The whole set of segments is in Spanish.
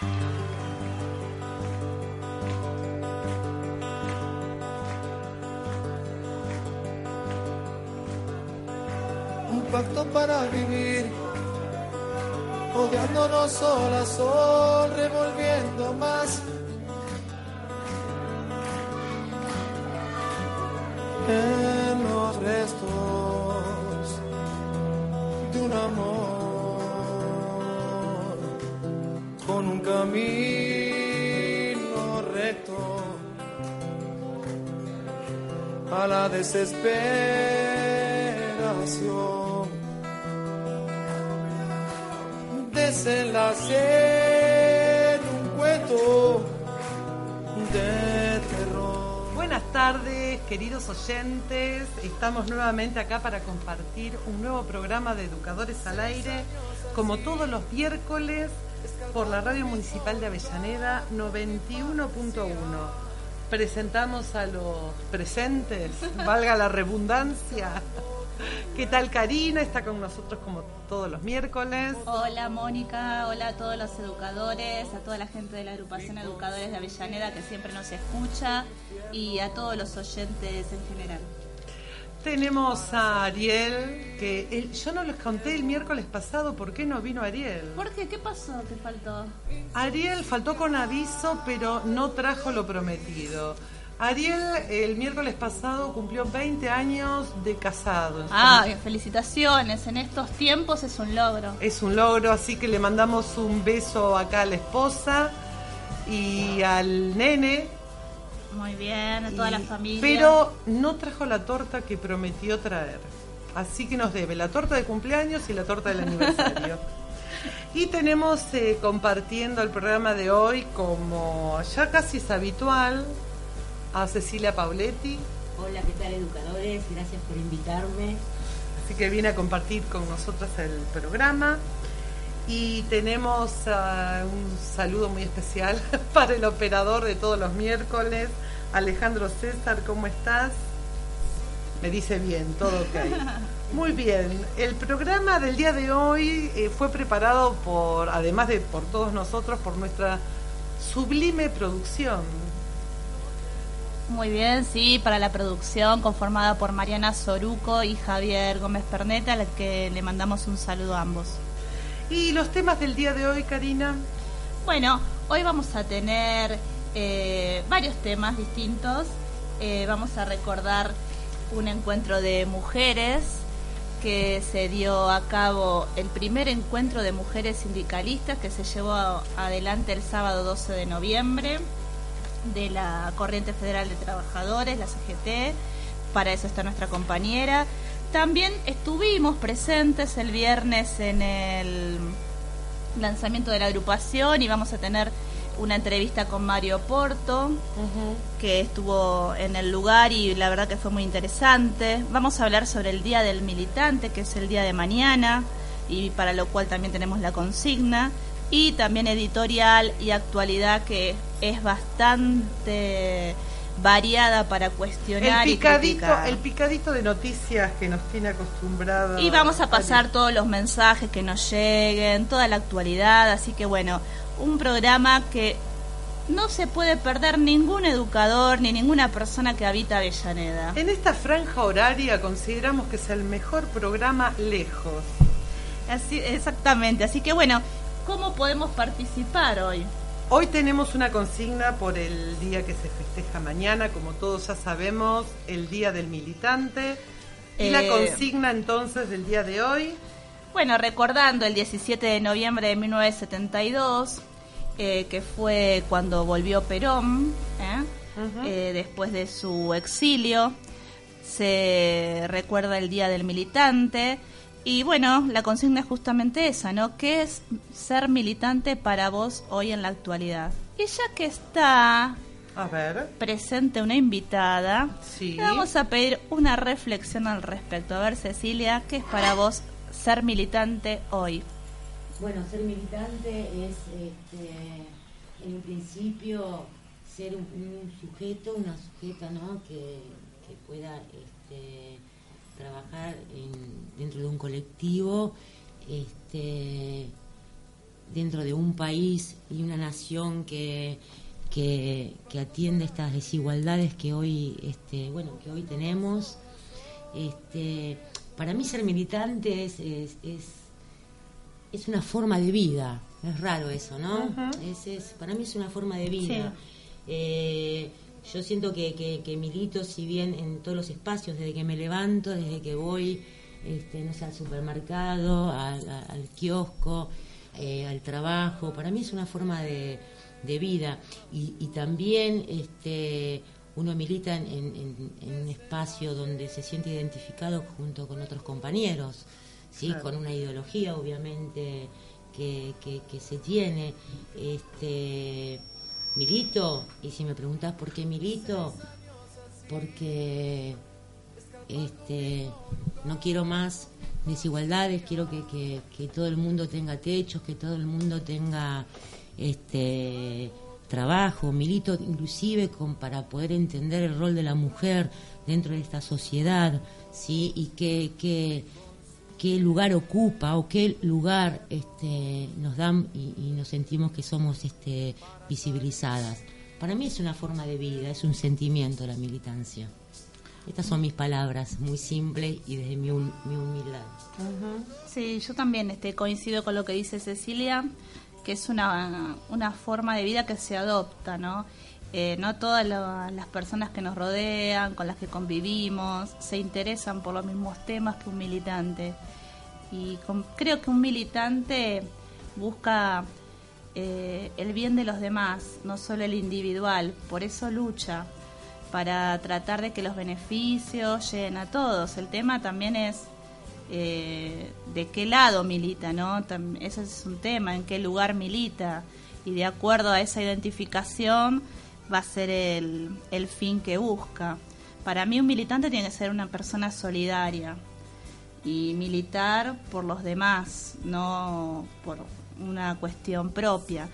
Un pacto para vivir, odiándonos sol a sol, revolviendo más. En los restos de un amor con un camino recto a la desesperación. Desenlace en un cuento de terror. Buenas tardes, queridos oyentes. Estamos nuevamente acá para compartir un nuevo programa de Educadores al Aire, como todos los miércoles por la Radio Municipal de Avellaneda 91.1. Presentamos a los presentes, valga la redundancia. ¿Qué tal Karina? Está con nosotros como todos los miércoles. Hola Mónica, hola a todos los educadores, a toda la gente de la agrupación Educadores de Avellaneda que siempre nos escucha y a todos los oyentes en general. Tenemos a Ariel, que él- yo no les conté el miércoles pasado por qué no vino Ariel. ¿Por qué? ¿Qué pasó? ¿Te faltó? Ariel faltó con aviso, pero no trajo lo prometido. Ariel el miércoles pasado cumplió 20 años de casado. Ah, felicitaciones. En estos tiempos es un logro. Es un logro, así que le mandamos un beso acá a la esposa y al nene. Muy bien, a toda la familia. Pero no trajo la torta que prometió traer. Así que nos debe la torta de cumpleaños y la torta del aniversario. y tenemos eh, compartiendo el programa de hoy, como ya casi es habitual, a Cecilia Pauletti. Hola, ¿qué tal educadores? Gracias por invitarme. Así que viene a compartir con nosotros el programa. Y tenemos ah, un saludo muy especial para el operador de todos los miércoles, Alejandro César, ¿cómo estás? Me dice bien, todo ok. Muy bien, el programa del día de hoy eh, fue preparado por, además de por todos nosotros, por nuestra sublime producción. Muy bien, sí, para la producción conformada por Mariana Soruco y Javier Gómez Perneta, a la que le mandamos un saludo a ambos. Y los temas del día de hoy, Karina. Bueno, hoy vamos a tener eh, varios temas distintos. Eh, vamos a recordar un encuentro de mujeres que se dio a cabo el primer encuentro de mujeres sindicalistas que se llevó adelante el sábado 12 de noviembre de la Corriente Federal de Trabajadores, la CGT. Para eso está nuestra compañera. También estuvimos presentes el viernes en el lanzamiento de la agrupación y vamos a tener una entrevista con Mario Porto, que estuvo en el lugar y la verdad que fue muy interesante. Vamos a hablar sobre el Día del Militante, que es el día de mañana, y para lo cual también tenemos la consigna. Y también editorial y actualidad, que es bastante variada para cuestionar El y picadito, criticar. el picadito de noticias que nos tiene acostumbrado. Y vamos a pasar todos los mensajes que nos lleguen, toda la actualidad, así que bueno, un programa que no se puede perder ningún educador ni ninguna persona que habita Avellaneda. En esta franja horaria consideramos que es el mejor programa lejos. Así, exactamente, así que bueno, ¿cómo podemos participar hoy? Hoy tenemos una consigna por el día que se festeja mañana, como todos ya sabemos, el Día del Militante. Y la Eh, consigna entonces del día de hoy, Bueno, recordando el 17 de noviembre de 1972, eh, que fue cuando volvió Perón, ¿eh? Después de su exilio, se recuerda el Día del Militante Y bueno, la consigna es justamente esa, ¿no? ¿Qué es ser militante para vos hoy en la actualidad? Y ya que está A ver. presente una invitada, Sí. le vamos a pedir una reflexión al respecto. A ver, Cecilia, ¿qué es para vos ser militante hoy? Bueno, ser militante es, este, en un principio, ser un, un sujeto, una sujeta, ¿no? Que, que pueda este, trabajar en- dentro de un colectivo, este, dentro de un país y una nación que, que, que atiende estas desigualdades que hoy, este, bueno, que hoy tenemos. Este, para mí ser militante es, es, es, es una forma de vida. Es raro eso, ¿no? Es, es, para mí es una forma de vida. Sí. Eh, yo siento que, que, que milito, si bien en todos los espacios, desde que me levanto, desde que voy, este, no sé, al supermercado, al, al kiosco, eh, al trabajo, para mí es una forma de, de vida. Y, y también este, uno milita en, en- un espacio donde se siente identificado junto con otros compañeros, ¿sí? Claro. con una ideología obviamente que, que, que se tiene. Este, milito, y si me preguntas por qué milito, porque este, no quiero más desigualdades, quiero que, que- que todo el mundo tenga techos, que todo el mundo tenga este trabajo, milito inclusive con, para poder entender el rol de la mujer dentro de esta sociedad, ¿sí? y qué, qué, qué lugar ocupa o qué lugar este, nos dan y, nos sentimos que somos este, visibilizadas. Para mí es una forma de vida, es un sentimiento la militancia. Estas son mis palabras, muy simples y desde mi humildad. Sí, yo también este, coincido con lo que dice Cecilia, que es una, una forma de vida que se adopta, ¿no? Eh, no todas las personas que nos rodean, con las que convivimos, se interesan por los mismos temas que un militante. Y creo que un militante busca eh, el bien de los demás, no solo el individual, por eso lucha para tratar de que los beneficios lleguen a todos. El tema también es eh, de qué lado milita, ¿no? Ese es un tema, en qué lugar milita. Y de acuerdo a esa identificación va a ser el, fin que busca. Para mí un militante tiene que ser una persona solidaria y militar por los demás, no por una cuestión propia.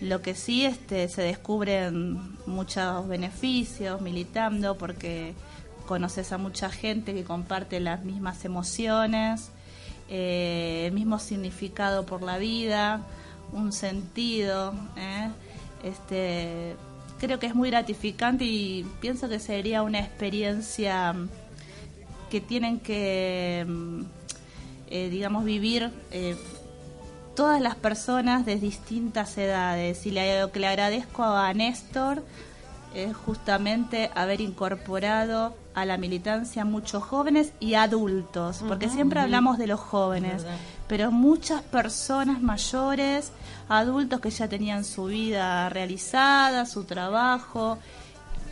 Lo que sí este, se descubren muchos beneficios militando porque conoces a mucha gente que comparte las mismas emociones, eh, el mismo significado por la vida, un sentido. ¿eh? Este, creo que es muy gratificante y pienso que sería una experiencia que tienen que, mm, eh, digamos, vivir eh, todas las personas de distintas edades. Y le- lo que le agradezco a Néstor es justamente haber incorporado a la militancia muchos jóvenes y adultos, porque siempre hablamos de los jóvenes. Pero muchas personas mayores, adultos que ya tenían su vida realizada, su trabajo,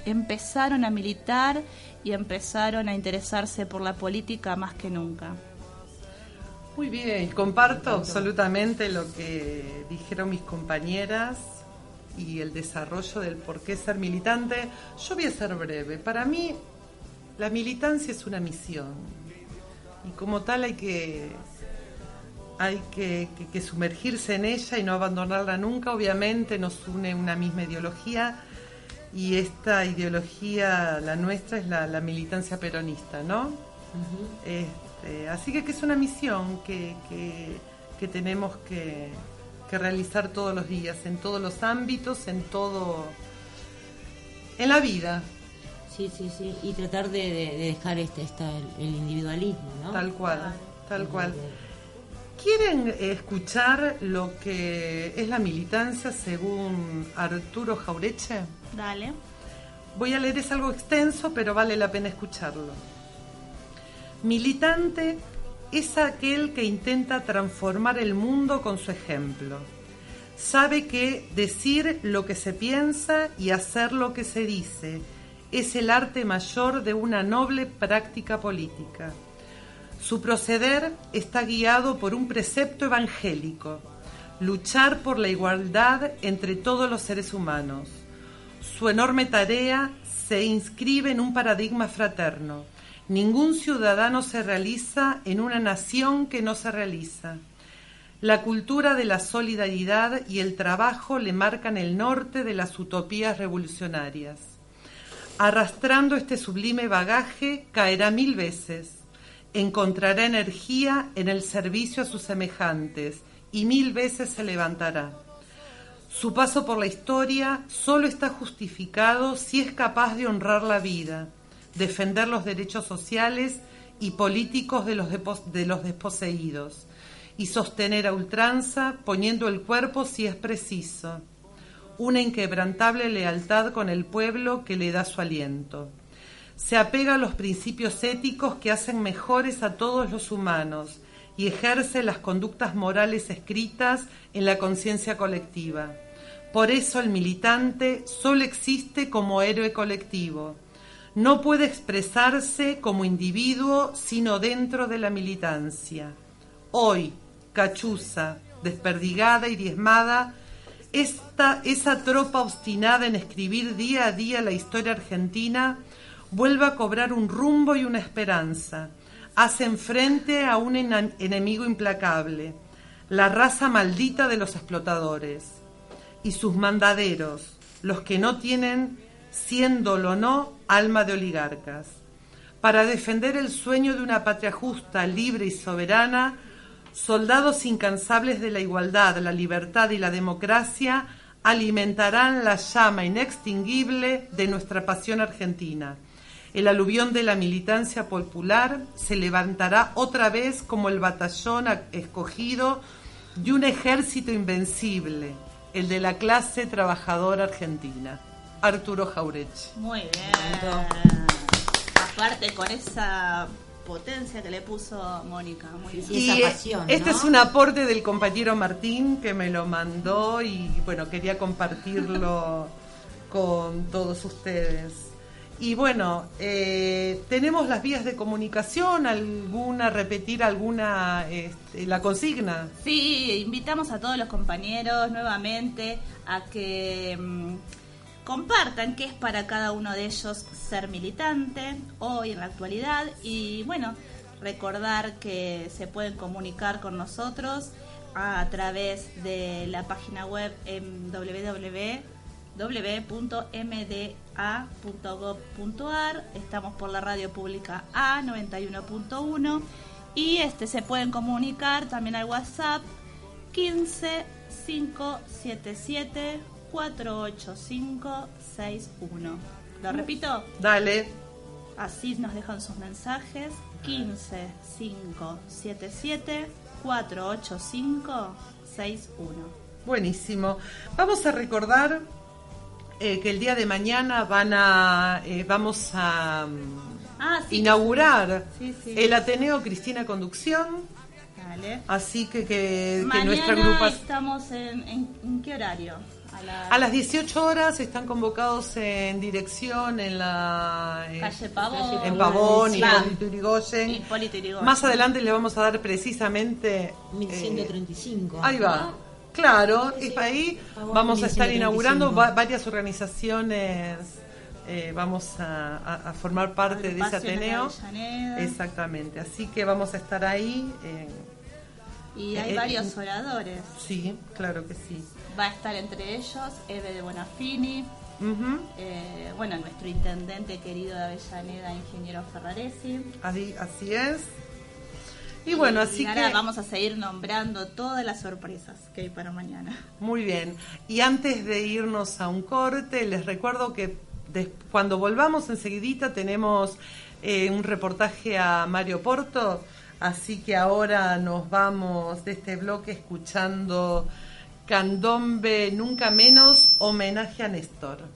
empezaron a militar y empezaron a interesarse por la política más que nunca. Muy bien, comparto absolutamente lo que dijeron mis compañeras y el desarrollo del por qué ser militante. Yo voy a ser breve. Para mí, la militancia es una misión y como tal hay que hay que, que- que sumergirse en ella y no abandonarla nunca. Obviamente nos une una misma ideología y esta ideología, la nuestra, es la, la militancia peronista, ¿no? Este, así que, que es una misión que, que- que tenemos que, que realizar todos los días, en todos los ámbitos, en todo, en la vida, Sí, sí, sí. Y tratar de dejar este, esta, el, el individualismo, ¿no? tal cual, tal cual. ¿Quieren escuchar lo que es la militancia según Arturo Jaureche? Dale. Voy a leer, es algo extenso, pero vale la pena escucharlo. Militante es aquel que intenta transformar el mundo con su ejemplo. Sabe que decir lo que se piensa y hacer lo que se dice es el arte mayor de una noble práctica política. Su proceder está guiado por un precepto evangélico, luchar por la igualdad entre todos los seres humanos. Su enorme tarea se inscribe en un paradigma fraterno. Ningún ciudadano se realiza en una nación que no se realiza. La cultura de la solidaridad y el trabajo le marcan el norte de las utopías revolucionarias. Arrastrando este sublime bagaje, caerá mil veces. Encontrará energía en el servicio a sus semejantes y mil veces se levantará. Su paso por la historia solo está justificado si es capaz de honrar la vida, defender los derechos sociales y políticos de los, de los desposeídos y sostener a ultranza poniendo el cuerpo si es preciso una inquebrantable lealtad con el pueblo que le da su aliento. Se apega a los principios éticos que hacen mejores a todos los humanos y ejerce las conductas morales escritas en la conciencia colectiva. Por eso el militante solo existe como héroe colectivo. No puede expresarse como individuo sino dentro de la militancia. Hoy, Cachuza, desperdigada y diezmada, esta, esa tropa obstinada en escribir día a día la historia argentina vuelve a cobrar un rumbo y una esperanza. Hacen frente a un enemigo implacable, la raza maldita de los explotadores y sus mandaderos, los que no tienen, siéndolo o no, alma de oligarcas. Para defender el sueño de una patria justa, libre y soberana, soldados incansables de la igualdad, la libertad y la democracia alimentarán la llama inextinguible de nuestra pasión argentina. El aluvión de la militancia popular se levantará otra vez como el batallón escogido de un ejército invencible, el de la clase trabajadora argentina. Arturo Jauretsch. Muy bien. Aparte con esa potencia que le puso Mónica. Muy y esa pasión, este es un aporte del compañero Martín que me lo mandó y bueno, quería compartirlo con todos ustedes. Y bueno, eh, tenemos las vías de comunicación, alguna, repetir alguna, este, la consigna. Sí, invitamos a todos los compañeros nuevamente a que... Mm, compartan qué es para cada uno de ellos ser militante hoy en la actualidad y bueno, recordar que se pueden comunicar con nosotros a, través de la página web en www.mda.gov.ar. Estamos por la radio pública A 91.1 y este se pueden comunicar también al WhatsApp 15 577 48561. ¿Lo repito? Dale. Así nos dejan sus mensajes. 15 577 485 61. Buenísimo. Vamos a recordar eh, que el día de mañana van a eh, vamos a mm, ah, inaugurar el Ateneo Cristina Conducción. Dale. Así que que, que nuestra agrupación. estamos en, en qué horario? A, las 18 horas están convocados en dirección en la eh, calle Pavón, en Pavón y, Más adelante le vamos a dar precisamente 1135. Eh, ahí va. Claro, es ahí vamos a estar inaugurando varias organizaciones. Eh, vamos a, formar parte de ese Ateneo. Exactamente, así que vamos a estar ahí. y hay varios oradores. Sí, claro que sí va a estar entre ellos Eve de Bonafini, eh, bueno, nuestro intendente querido de Avellaneda, ingeniero Ferraresi. Así, así es. Y bueno, así y ahora vamos a seguir nombrando todas las sorpresas que hay para mañana. Muy bien. Y antes de irnos a un corte, les recuerdo que cuando volvamos enseguidita tenemos eh, un reportaje a Mario Porto, así que ahora nos vamos de este bloque escuchando Candombe Nunca Menos, homenaje a Néstor.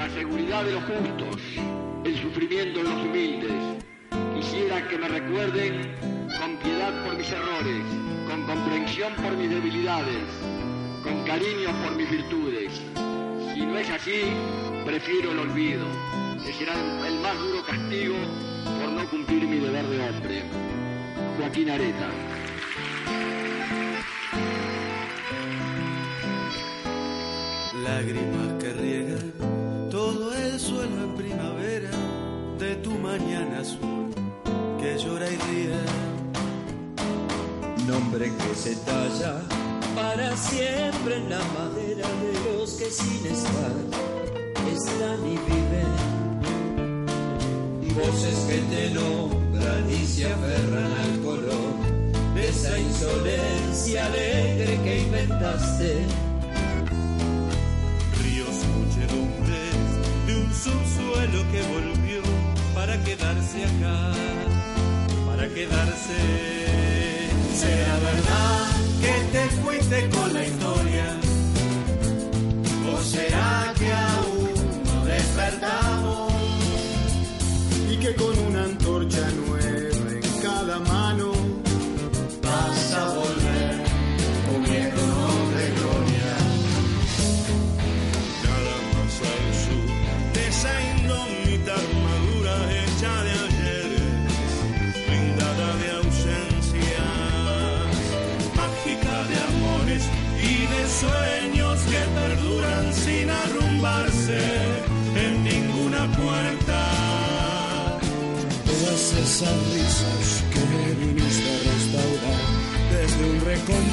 la seguridad de los justos, el sufrimiento de los humildes. Quisiera que me recuerden con piedad por mis errores, con comprensión por mis debilidades, con cariño por mis virtudes. Si no es así, prefiero el olvido, que será el más duro castigo por no cumplir mi deber de hombre. Joaquín Areta. Lágrimas que mañana azul que llora y ríe. Nombre que se talla para siempre en la madera de los que sin estar están y viven. Voces que te nombran y se aferran al color de esa insolencia alegre que inventaste. Ríos, muchedumbres quedarse acá, para quedarse. Será verdad que te fuiste con la historia, o será que aún no despertamos y que con una antorcha nueva que viniste a restaurar desde un recóndito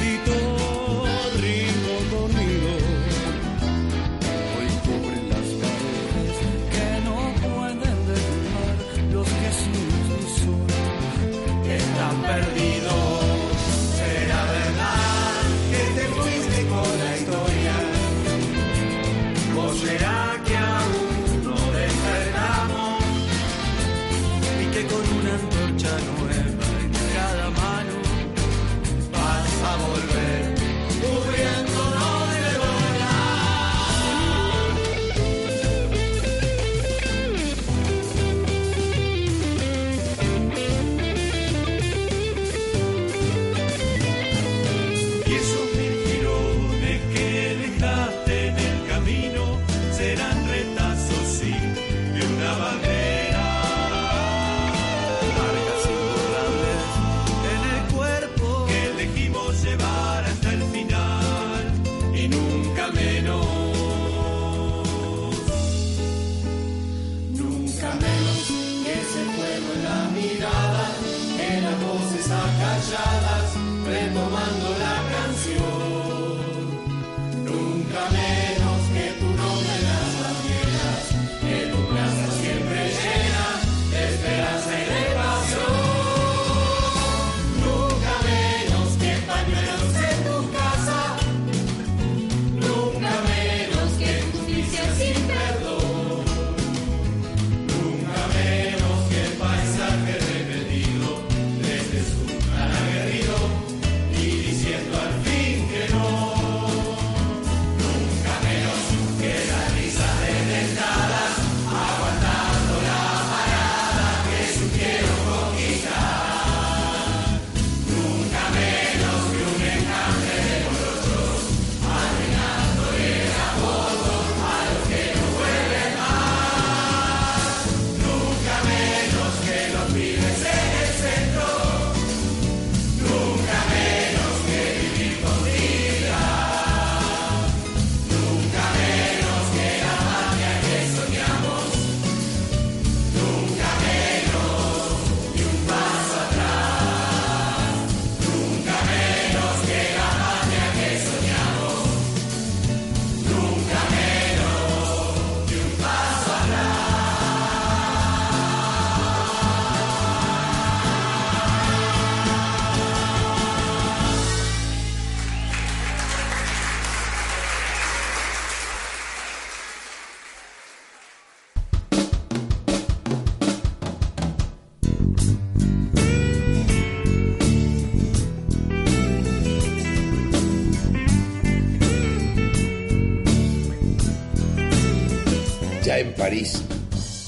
París,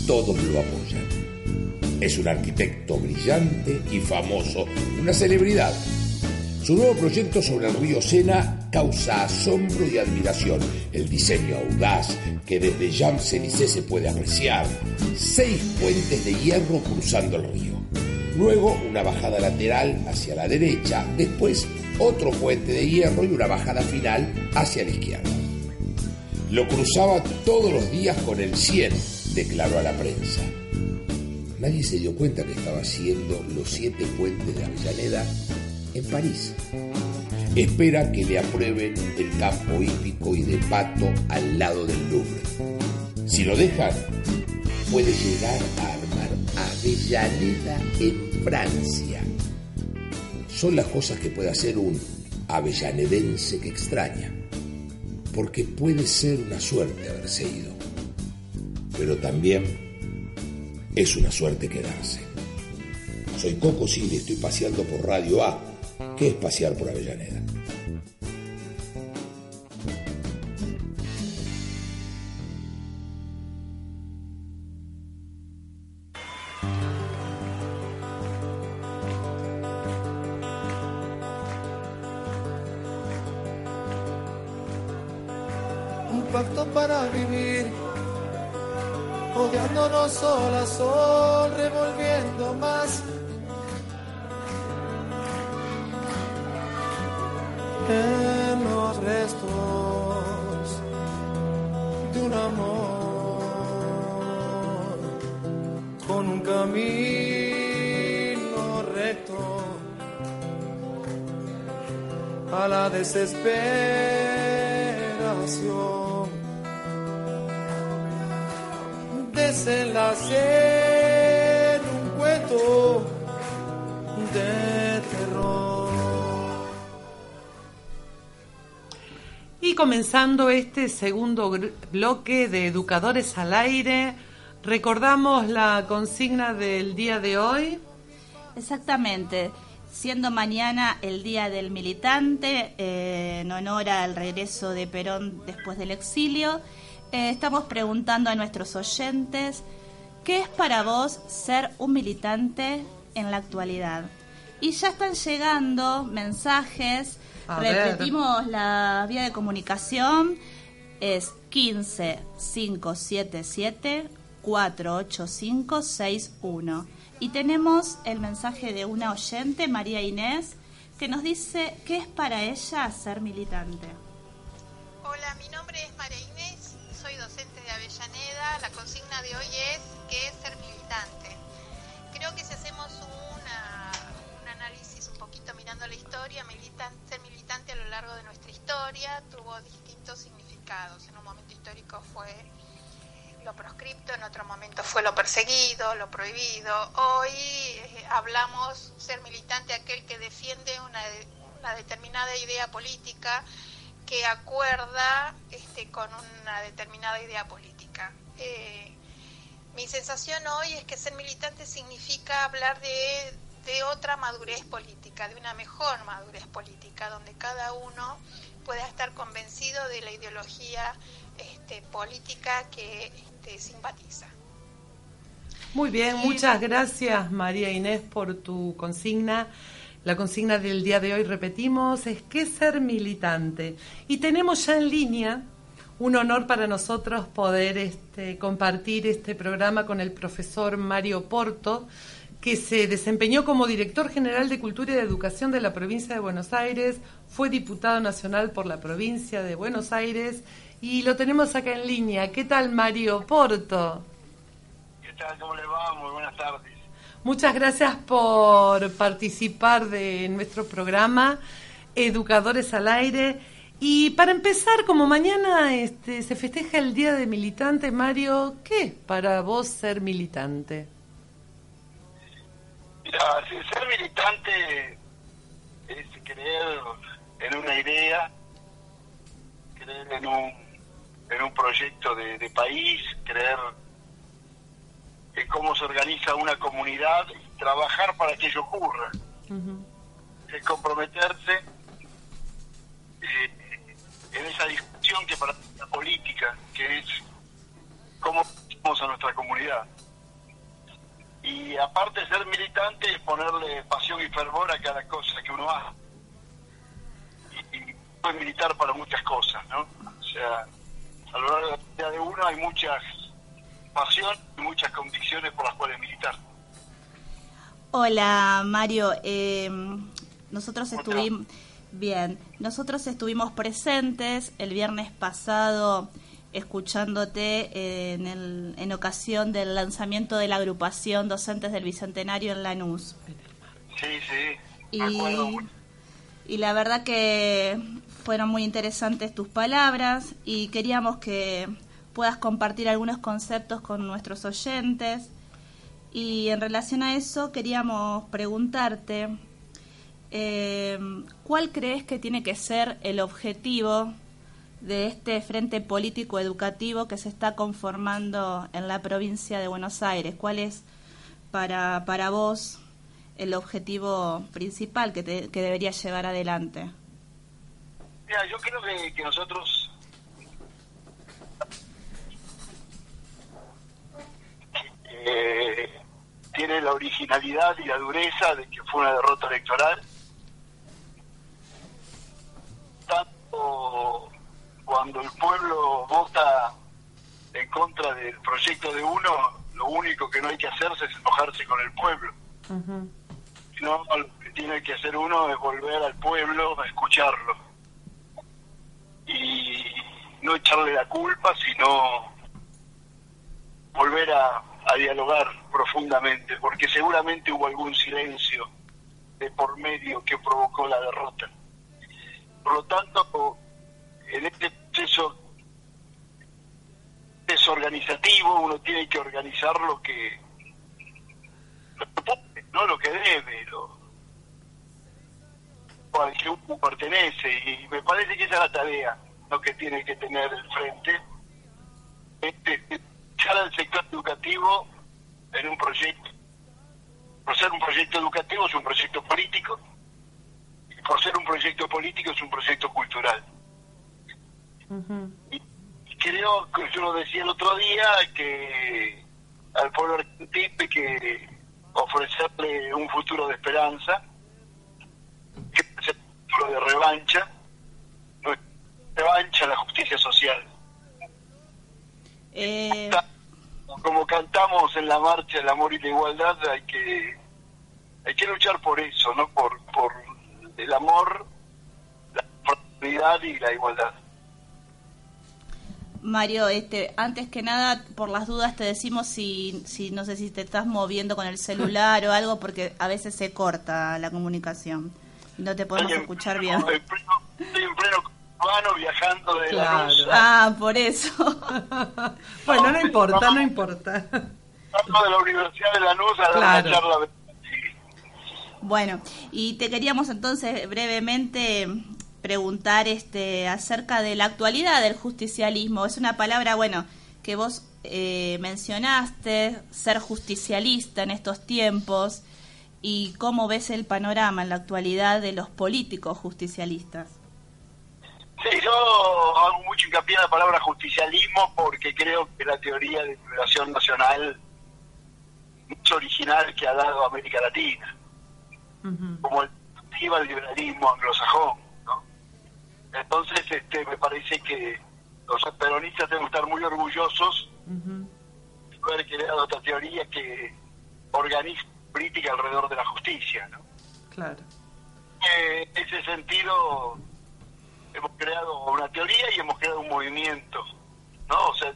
todos lo apoyan. Es un arquitecto brillante y famoso, una celebridad. Su nuevo proyecto sobre el río Sena causa asombro y admiración. El diseño audaz que desde Champs-Élysées se puede apreciar. Seis puentes de hierro cruzando el río. Luego una bajada lateral hacia la derecha. Después otro puente de hierro y una bajada final hacia la izquierda. Lo cruzaba todos los días con el 100, declaró a la prensa. Nadie se dio cuenta que estaba haciendo los siete puentes de Avellaneda en París. Espera que le aprueben el campo hípico y de pato al lado del Louvre. Si lo dejan, puede llegar a armar Avellaneda en Francia. Son las cosas que puede hacer un avellanedense que extraña, porque puede ser una suerte haberse ido, pero también es una suerte quedarse. Soy Coco Silva y estoy paseando por Radio A ¿Qué es pasear por Avellaneda? Sol sol, revolviendo más. En los restos de un amor con un camino recto a la desesperación desenlace en un cuento de terror Y comenzando este segundo bloque de Educadores al Aire, recordamos la consigna del día de hoy. Exactamente. Siendo mañana el Día del Militante, eh, en honor al regreso de Perón después del exilio, eh, estamos preguntando a nuestros oyentes, ¿qué es para vos ser un militante en la actualidad? Y ya están llegando mensajes, A ver. repetimos la vía de comunicación, es 15 577 485 61. Y tenemos el mensaje de una oyente, María Inés, que nos dice qué es para ella ser militante. Hola, mi nombre es María Inés, La consigna de hoy es ¿qué es ser militante? Creo que si hacemos un análisis un poquito mirando la historia, militan- ser militante a lo largo de nuestra historia tuvo distintos significados. En un momento histórico fue lo proscripto, en otro momento fue lo perseguido, lo prohibido. Hoy eh, hablamos ser militante aquel que defiende una, de- una determinada idea política que acuerda este, con una determinada idea política. Eh, mi sensación hoy es que ser militante significa hablar de, de otra madurez política, de una mejor madurez política, donde cada uno pueda estar convencido de la ideología este, política que este, simpatiza. Muy bien, muchas gracias María Inés por tu consigna. La consigna del día de hoy, repetimos, es ¿qué ser militante? Y tenemos ya en línea un honor para nosotros poder este, compartir este programa con el profesor Mario Porto, que se desempeñó como director general de Cultura y de Educación de la provincia de Buenos Aires, fue diputado nacional por la provincia de Buenos Aires y lo tenemos acá en línea. ¿Qué tal Mario Porto? ¿Qué tal? ¿Cómo le va? Muy buenas tardes. Muchas gracias por participar de nuestro programa Educadores al Aire. Y para empezar, como mañana este, se festeja el Día de Militante, Mario, ¿qué es para vos ser militante? Mira, ser militante es creer en una idea, creer en un, en un proyecto de, de país, creer en cómo se organiza una comunidad y trabajar para que ello ocurra. Es comprometerse en esa discusión que para la política, que es cómo a nuestra comunidad. Y aparte de ser militante, es ponerle pasión y fervor a cada cosa que uno hace. Y, y es militar para muchas cosas, ¿no? O sea, a lo largo de la vida de uno hay muchas pasión y muchas convicciones por las cuales militar. Hola Mario, eh, nosotros estuvimos bien, nosotros estuvimos presentes el viernes pasado escuchándote en, el, en ocasión del lanzamiento de la agrupación Docentes del Bicentenario en Lanús. Sí, sí. Y, y la verdad que fueron muy interesantes tus palabras y queríamos que puedas compartir algunos conceptos con nuestros oyentes. Y en relación a eso queríamos preguntarte, eh, ¿cuál crees que tiene que ser el objetivo de este frente político educativo que se está conformando en la provincia de Buenos Aires? ¿Cuál es para, para vos el objetivo principal que, te, que debería llevar adelante? Mira, yo creo que, que nosotros eh, tiene la originalidad y la dureza de que fue una derrota electoral. Cuando el pueblo vota en contra del proyecto de uno, lo único que no hay que hacerse es enojarse con el pueblo. No, lo que tiene que hacer uno es volver al pueblo a escucharlo. Y no echarle la culpa, sino volver a, a dialogar profundamente, porque seguramente hubo algún silencio de por medio que provocó la derrota. Por lo tanto, en este proceso desorganizativo uno tiene que organizar lo que, no lo que debe, lo al que uno pertenece y me parece que esa es la tarea lo que tiene que tener el frente este, al sector educativo en un proyecto por ser un proyecto educativo es un proyecto político por ser un proyecto político es un proyecto cultural. Y, y creo que yo lo decía el otro día que al pueblo argentino hay que ofrecerle un futuro de esperanza que es el futuro de revancha revancha la justicia social. Eh, como cantamos en la marcha el amor y la igualdad hay que hay que luchar por eso no por por el amor la fraternidad y la igualdad Mario, este, antes que nada, por las dudas te decimos si, si no sé si te estás moviendo con el celular o algo, porque a veces se corta la comunicación y no te podemos Estoy en escuchar pleno- bien. en pleno- estoy en pleno urbano viajando de la Claro. luz Ah, por eso. Bueno, no importa, no importa. de la Universidad de Lanús a dar Claro. una charla Bueno, y te queríamos entonces brevemente preguntar este acerca de la actualidad del justicialismo. Es una palabra, bueno, que vos eh, mencionaste, ser justicialista en estos tiempos, y cómo ves el panorama en la actualidad de los políticos justicialistas. Sí, yo hago mucho hincapié en la palabra justicialismo porque creo que la teoría de liberación nacional más original que ha dado América Latina, como el el liberalismo anglosajón. ¿no? Entonces, este, me parece que los peronistas deben estar muy orgullosos de haber creado esta teoría que organiza política alrededor de la justicia. ¿no? Claro. Eh, en ese sentido hemos creado una teoría y hemos creado un movimiento, ¿no? O sea,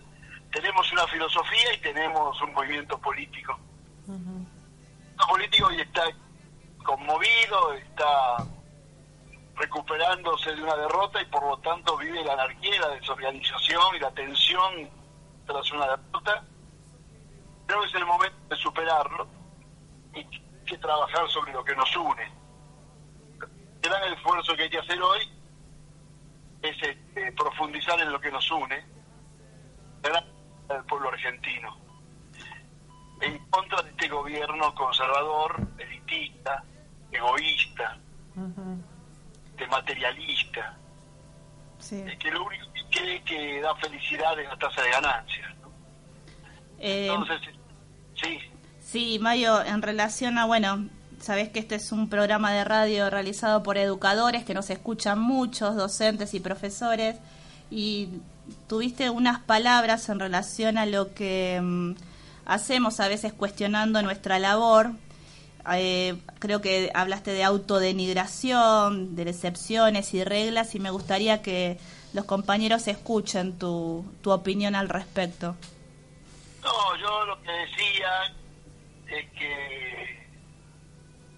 tenemos una filosofía y tenemos un movimiento político. El político hoy está conmovido, está recuperándose de una derrota y por lo tanto vive la anarquía, la desorganización y la tensión tras una derrota. Creo que es el momento de superarlo y hay que trabajar sobre lo que nos une. El gran esfuerzo que hay que hacer hoy es este, profundizar en lo que nos une, el pueblo argentino, en contra de este gobierno conservador, elitista, egoísta, de materialista, Sí. que lo único que cree que da felicidad es la tasa de ganancias. ¿no? Eh, Entonces, sí, Sí, Mayo, en relación a, bueno, sabés que este es un programa de radio realizado por educadores que nos escuchan muchos, docentes y profesores, y tuviste unas palabras en relación a lo que mm, hacemos a veces cuestionando nuestra labor. Eh, creo que hablaste de autodenigración, de excepciones y reglas, y me gustaría que los compañeros escuchen tu, tu opinión al respecto. No, yo lo que decía es que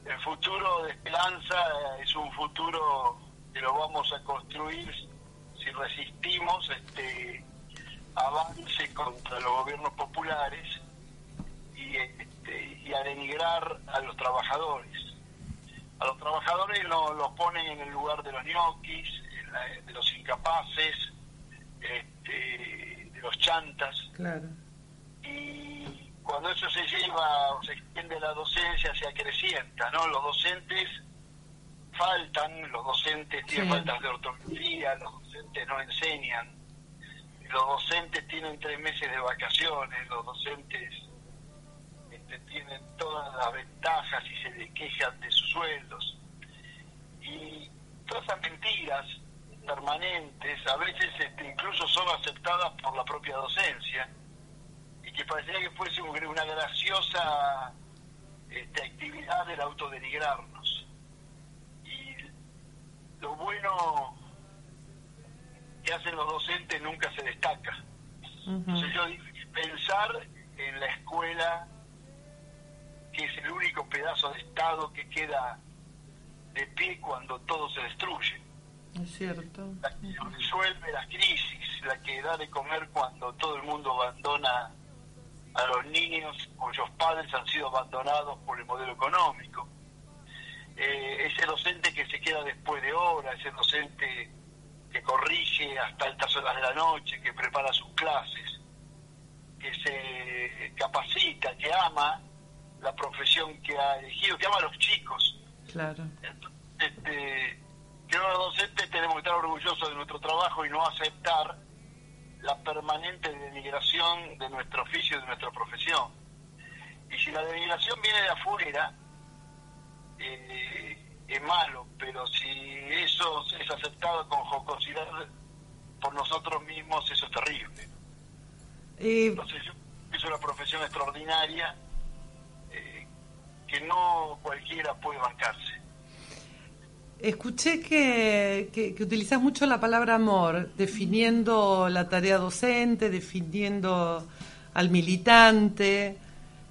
el futuro de Esperanza es un futuro que lo vamos a construir si resistimos este avance contra los gobiernos populares y, este, y a denigrar a los trabajadores. A los trabajadores lo- los ponen en el lugar de los ñoquis, la- de los incapaces, este, de los chantas Claro. y cuando eso se lleva o se extiende la docencia se acrecienta, ¿no? Los docentes faltan, los docentes tienen faltas de ortografía, los docentes no enseñan, los docentes tienen tres meses de vacaciones, los docentes tienen todas las ventajas y se quejan de sus sueldos. Y todas esas mentiras permanentes a veces este, incluso son aceptadas por la propia docencia y que parecería que fuese un- una graciosa este, actividad el autodenigrarnos. Y lo bueno que hacen los docentes nunca se destaca. Entonces yo pensar en la escuela, que es el único pedazo de Estado que queda de pie cuando todo se destruye Es cierto. la que resuelve las crisis, la que da de comer cuando todo el mundo abandona a los niños cuyos padres han sido abandonados por el modelo económico. Eh, ese docente que se queda después de hora, ese docente que corrige hasta altas horas de la noche, que prepara sus clases, que se capacita, que ama la profesión que ha elegido, que ama a los chicos. Claro. Este, que los docentes tenemos que estar orgullosos de nuestro trabajo y no aceptar la permanente denigración de nuestro oficio y de nuestra profesión. Y si la denigración viene de afuera, eh, es malo, pero si eso es aceptado con jocosidad por nosotros mismos, eso es terrible. Eh, Entonces, yo- es una profesión extraordinaria que no cualquiera puede bancarse. Escuché que, que, que utilizás mucho la palabra amor, definiendo la tarea docente, definiendo al militante,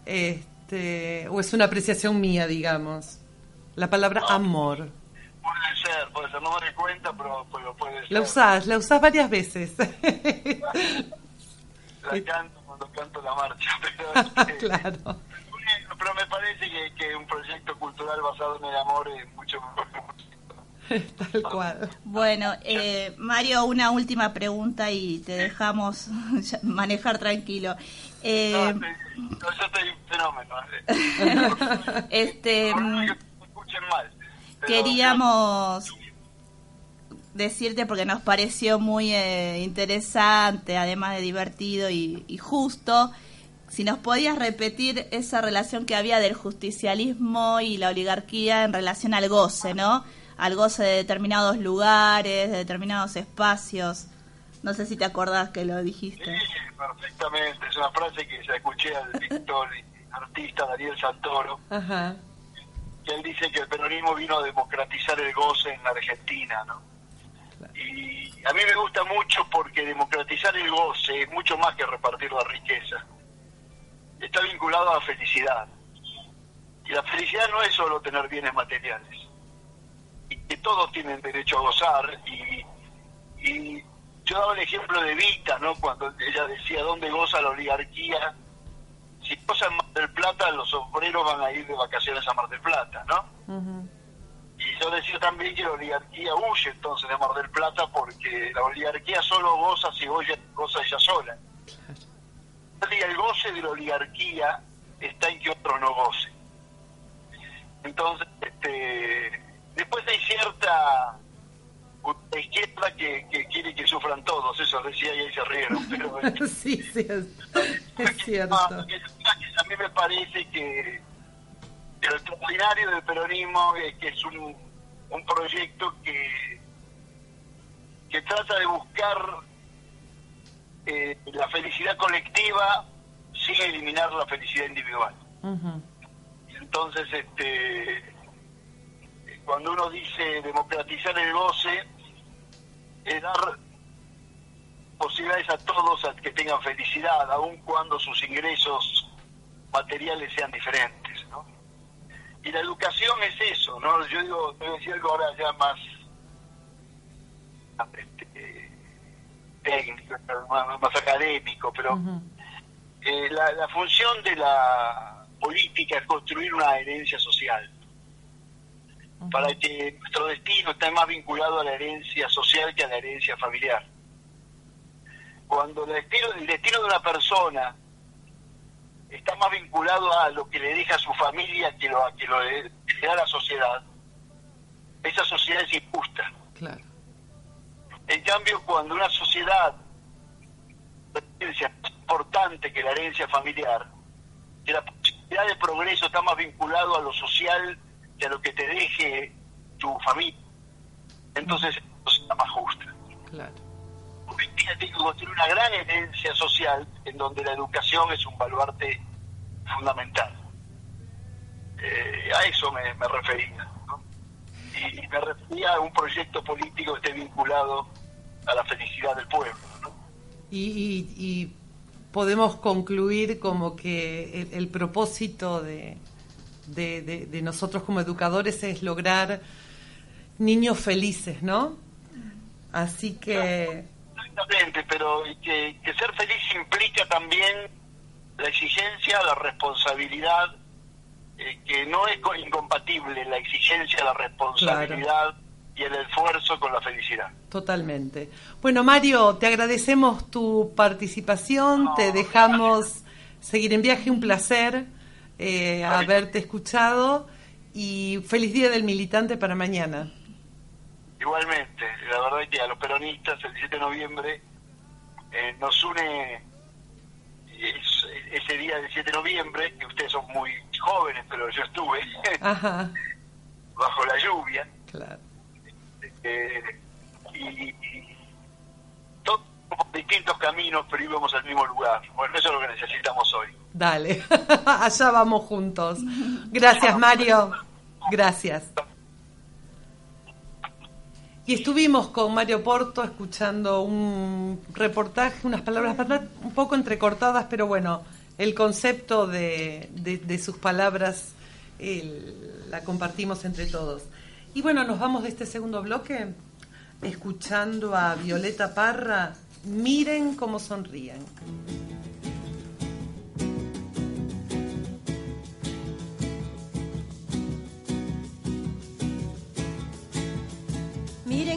este, o es una apreciación mía, digamos. La palabra amor. Puede ser, puede ser, no me doy cuenta, pero, pero puede ser. La usás, la usás varias veces. La canto cuando canto la marcha, pero, este, claro. Pero me parece que, que un proyecto cultural basado en el amor es mucho mejor. Tal cual. Bueno, eh, Mario, una última pregunta y te dejamos manejar tranquilo. Eh, No, no, yo estoy un fenómeno. eh. este, mm, escuchen mal. queríamos decirte porque nos pareció muy eh, interesante, además de divertido y, y justo, si nos podías repetir esa relación que había del justicialismo y la oligarquía en relación al goce, ¿no? Al goce de determinados lugares, de determinados espacios. No sé si te acordás que lo dijiste. Sí, perfectamente. Es una frase que se escuché al director y artista Daniel Santoro, Ajá. que él dice que el peronismo vino a democratizar el goce en la Argentina, ¿no? Y a mí me gusta mucho porque democratizar el goce es mucho más que repartir la riqueza. Está vinculado a la felicidad. Y la felicidad no es solo tener bienes materiales. Y que todos tienen derecho a gozar. Y, y yo daba el ejemplo de Vita, ¿no? Cuando ella decía, ¿dónde goza la oligarquía? Si goza en Mar del Plata, los obreros van a ir de vacaciones a Mar del Plata, ¿no? Y yo decía también que la oligarquía huye entonces de Mar del Plata porque la oligarquía solo goza si goza ella sola. El goce de la oligarquía está en que otros no gocen. Entonces, este, después hay cierta izquierda que, que quiere que sufran todos, eso decía y ahí se rieron. Pero, sí, sí, es, es cierto. A mí me parece que el extraordinario del peronismo es que es un, un proyecto que, que trata de buscar eh, la felicidad colectiva sin eliminar la felicidad individual. Ujú. Entonces, este, cuando uno dice democratizar el goce, es dar posibilidades a todos a que tengan felicidad, aun cuando sus ingresos materiales sean diferentes, ¿no? Y la educación es eso, ¿no? Yo digo, te voy a decir algo ahora ya más técnico, más, más académico, pero eh, la, la función de la política es construir una herencia social para que nuestro destino esté más vinculado a la herencia social que a la herencia familiar. Cuando el destino, el destino de una persona está más vinculado a lo que le deja a su familia que lo, a que lo le, que le da a la sociedad, esa sociedad es injusta. Claro. En cambio, cuando una sociedad es más importante que la herencia familiar, que la posibilidad de progreso está más vinculado a lo social que a lo que te deje tu familia, entonces es una sociedad más justa. Claro. Hoy día tiene que construir una gran herencia social en donde la educación es un baluarte fundamental. Eh, a eso me, me refería. ¿no? Y, me refería a un proyecto político que esté vinculado a la felicidad del pueblo. ¿no? Y, y- y podemos concluir como que el, el propósito de, de- de- de nosotros como educadores es lograr niños felices, ¿no? Así que, Exactamente, pero que, que ser feliz implica también la exigencia, la responsabilidad, eh, que no es co- incompatible la exigencia, la responsabilidad y el esfuerzo con la felicidad. totalmente. Bueno, Mario, te agradecemos tu participación, te dejamos seguir en viaje, un placer eh, haberte escuchado y feliz Día del Militante para mañana. Igualmente, la verdad es que a los peronistas el 17 de noviembre eh, nos une es- ese día del 7 de noviembre, que ustedes son muy jóvenes, pero yo estuve Ajá, bajo la lluvia, claro. eh, y, y todos por distintos caminos, pero íbamos al mismo lugar. Bueno, eso es lo que necesitamos hoy. Dale, allá vamos juntos. Gracias, Mario. Gracias. Y estuvimos con Mario Porto escuchando un reportaje, unas palabras un poco entrecortadas, pero bueno, el concepto de, de- sus palabras la compartimos entre todos. Y bueno, nos vamos de este segundo bloque escuchando a Violeta Parra. Miren cómo sonríen.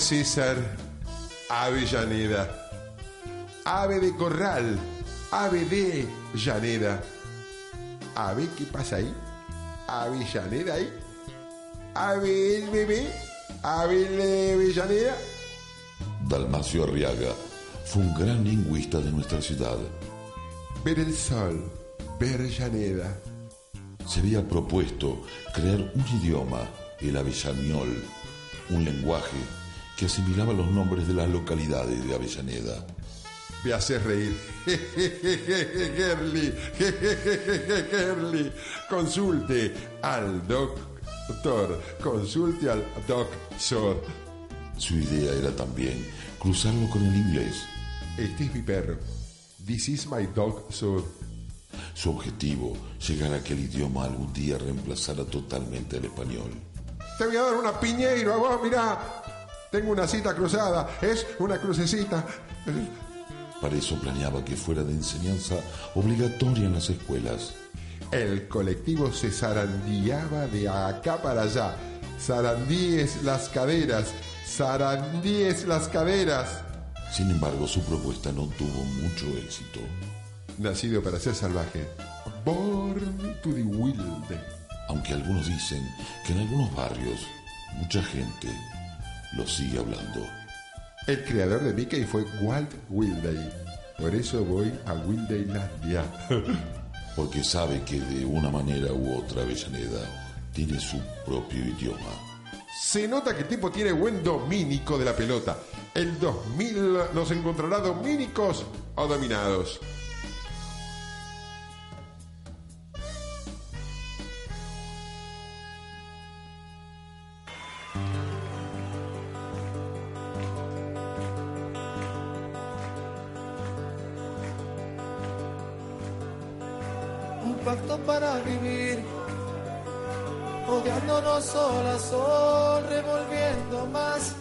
César, ave Llaneda, ave de corral, ave de Llaneda. Ave, ¿qué pasa ahí? Ave Llaneda ahí. Ave el bebé, ave de Avellaneda. Dalmacio Arriaga fue un gran lingüista de nuestra ciudad. Ver el sol, ver Llaneda. Se había propuesto crear un idioma, el avellaniol, un lenguaje que asimilaba los nombres de las localidades de Avellaneda. Me haces reír. Gerli, Gerli, consulte al doctor, consulte al doctor. Su idea era también cruzarlo con el inglés. Este es mi perro. This is my dog, sir. Su objetivo, llegar a que el idioma algún día reemplazara totalmente el español. Te voy a dar una piñeiro a vos, mirá. Tengo una cita cruzada. Es una crucecita. Para eso planeaba que fuera de enseñanza obligatoria en las escuelas. El colectivo se zarandeaba de acá para allá. Zarandíes las caderas. Zarandíes las caderas. Sin embargo, su propuesta no tuvo mucho éxito. Nacido para ser salvaje. Born to the wild. Aunque algunos dicen que en algunos barrios mucha gente lo sigue hablando. El creador de Mickey fue Walt Whitney. Por eso voy a Wildaylandia. Porque sabe que de una manera u otra Avellaneda tiene su propio idioma. Se nota que el tipo tiene buen domínico de la pelota. El 2000 nos encontrará domínicos o dominados. Para vivir, odiándonos sol a revolviendo más.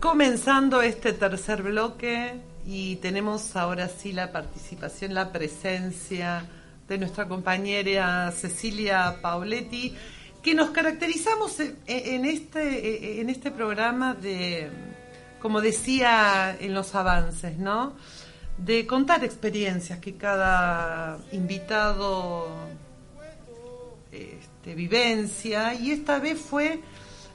Comenzando este tercer bloque y tenemos ahora sí la participación, la presencia de nuestra compañera Cecilia Pauletti, que nos caracterizamos en este, en este programa de, como decía en los avances, ¿no? De contar experiencias que cada invitado este, vivencia y esta vez fue